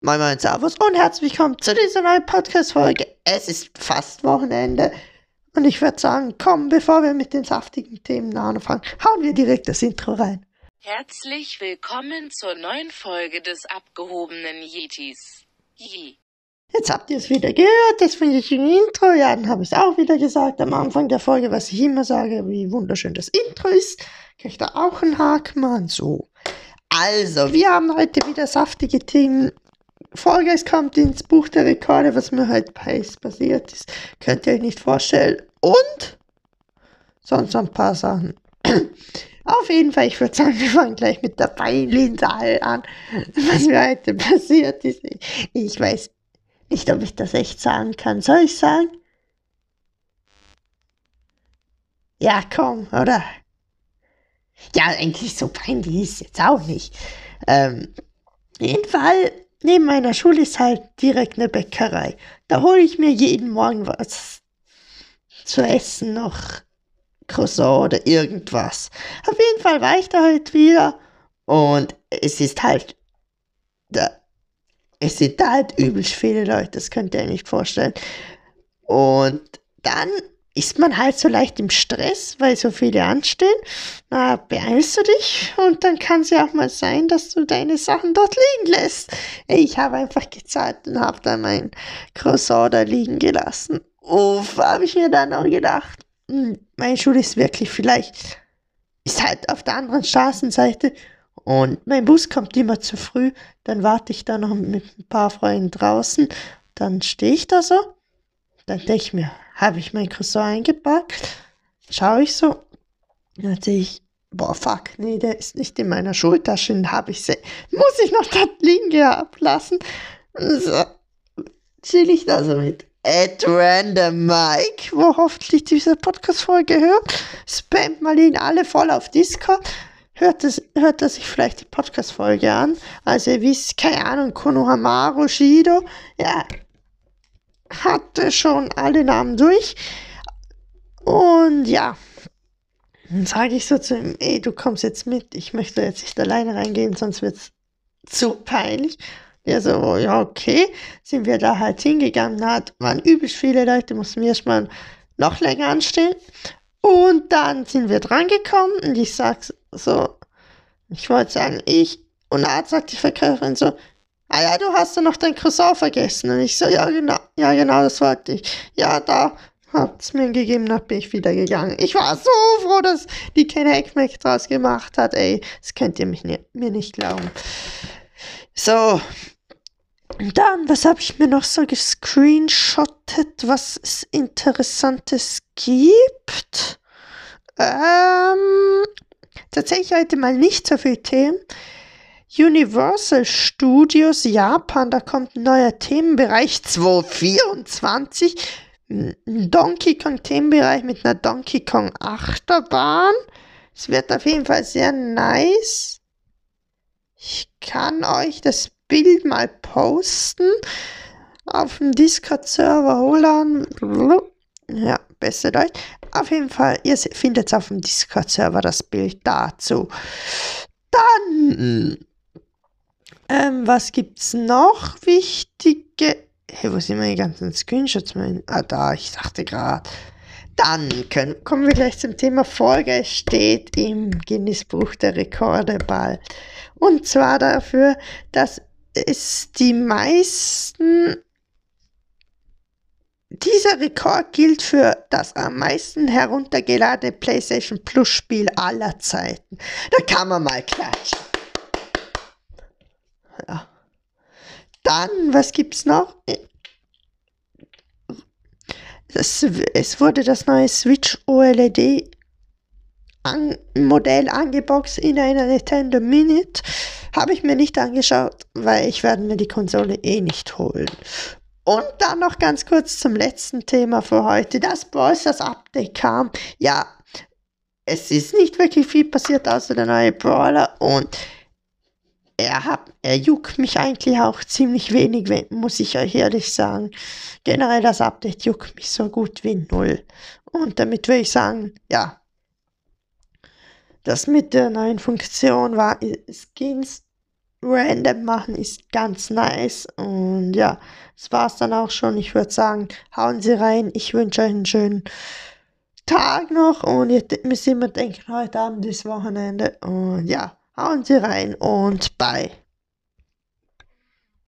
Moin Moin Servus und herzlich willkommen zu dieser neuen Podcast-Folge. Es ist fast Wochenende und ich würde sagen, komm, bevor wir mit den saftigen Themen anfangen, hauen wir direkt das Intro rein. Herzlich willkommen zur neuen Folge des abgehobenen Yetis. Yee. Jetzt habt ihr es wieder gehört, das finde ich im Intro. Ja, dann habe ich es auch wieder gesagt am Anfang der Folge, was ich immer sage, wie wunderschön das Intro ist. Ich da auch einen Haken machen? So. Also, wir haben heute wieder saftige Themen. Vollgeist kommt ins Buch der Rekorde, was mir heute passiert ist. Könnt ihr euch nicht vorstellen. Und sonst noch ein paar Sachen. Auf jeden Fall, ich würde sagen, wir fangen gleich mit der Beinlinsaal an, was mir heute passiert ist. Ich weiß nicht, ob ich das echt sagen kann. Soll ich sagen? Ja, komm, oder? Ja, eigentlich so peinlich ist es jetzt auch nicht. Ähm, jeden Fall, neben meiner Schule ist halt direkt eine Bäckerei. Da hole ich mir jeden Morgen was zu essen, noch Croissant oder irgendwas. Auf jeden Fall war ich da halt wieder und es ist halt, da, es sind da halt übelst viele Leute, das könnt ihr euch nicht vorstellen. Und dann ist man halt so leicht im Stress, weil so viele anstehen. Na, beeilst du dich und dann kann es ja auch mal sein, dass du deine Sachen dort liegen lässt. Ich habe einfach gezahlt und habe dann mein Croissant da liegen gelassen. Uff, habe ich mir dann auch gedacht, hm, meine Schule ist wirklich vielleicht, ist halt auf der anderen Straßenseite und mein Bus kommt immer zu früh. Dann warte ich da noch mit ein paar Freunden draußen. Dann stehe ich da so. Dann denke ich mir, habe ich mein Croissant eingepackt, schaue ich so, dann sehe ich, boah, fuck, nee, der ist nicht in meiner Schultasche, den habe ich, muss ich noch dort liegen gehabt lassen. So, chill ich da so mit. At Random Mike, wo hoffentlich diese Podcast-Folge hört, spamt mal ihn alle voll auf Discord. Hört, es, hört er sich vielleicht die Podcast-Folge an. Also ihr wisst, keine Ahnung, Konohamaru Shido. Ja, hatte schon alle Namen durch. Und ja, dann sage ich so zu ihm, ey, du kommst jetzt mit, ich möchte jetzt nicht alleine reingehen, sonst wird es zu peinlich. Der so, ja, okay, sind wir da halt hingegangen, da waren übelst viele Leute, mussten wir erstmal noch länger anstehen. Und dann sind wir drangekommen und ich sag so, ich wollte sagen, ich, und da sagt die Verkäuferin so, ah ja, du hast ja noch dein Croissant vergessen. Und ich so, ja genau, ja genau, das wollte ich. Ja, da habt's mir gegeben, dann bin ich wieder gegangen. Ich war so froh, dass die keine Heckmeck draus gemacht hat, ey. Das könnt ihr mich nie, mir nicht glauben. So. Und dann, was habe ich mir noch so gescreenshottet, was es Interessantes gibt? Ähm, tatsächlich heute mal nicht so viel Themen. Universal Studios Japan, da kommt ein neuer Themenbereich 224. Ein Donkey Kong Themenbereich mit einer Donkey Kong Achterbahn. Es wird auf jeden Fall sehr nice. Ich kann euch das Bild mal posten auf dem Discord-Server Holan. Ja, besser Deutsch. Auf jeden Fall, ihr findet auf dem Discord-Server das Bild dazu. Dann ähm, was gibt's noch wichtige? Hey, wo sind meine ganzen Screenshots? Mein, ah, da, ich dachte gerade. Dann können, kommen wir gleich zum Thema Folge. Es steht im Guinness-Buch der Rekorde bald. Und zwar dafür, dass es die meisten dieser Rekord gilt für das am meisten heruntergeladene PlayStation Plus Spiel aller Zeiten. Da kann man mal klatschen. Dann, was gibt's noch? Das, es wurde das neue Switch OLED an, Modell angeboxt in einer Nintendo Minute. Habe ich mir nicht angeschaut, weil ich werde mir die Konsole eh nicht holen. Und dann noch ganz kurz zum letzten Thema für heute. Das Brawlers Update kam. Ja, es ist nicht wirklich viel passiert außer der neue Brawler und er, hat, er juckt mich eigentlich auch ziemlich wenig, muss ich euch ehrlich sagen. Generell das Update juckt mich so gut wie null. Und damit will ich sagen, ja, das mit der neuen Funktion war Skins random machen ist ganz nice. Und ja, das war's dann auch schon. Ich würde sagen, hauen Sie rein. Ich wünsche euch einen schönen Tag noch und ihr müsst immer denken, heute Abend ist Wochenende. Und ja, hauen Sie rein und bye.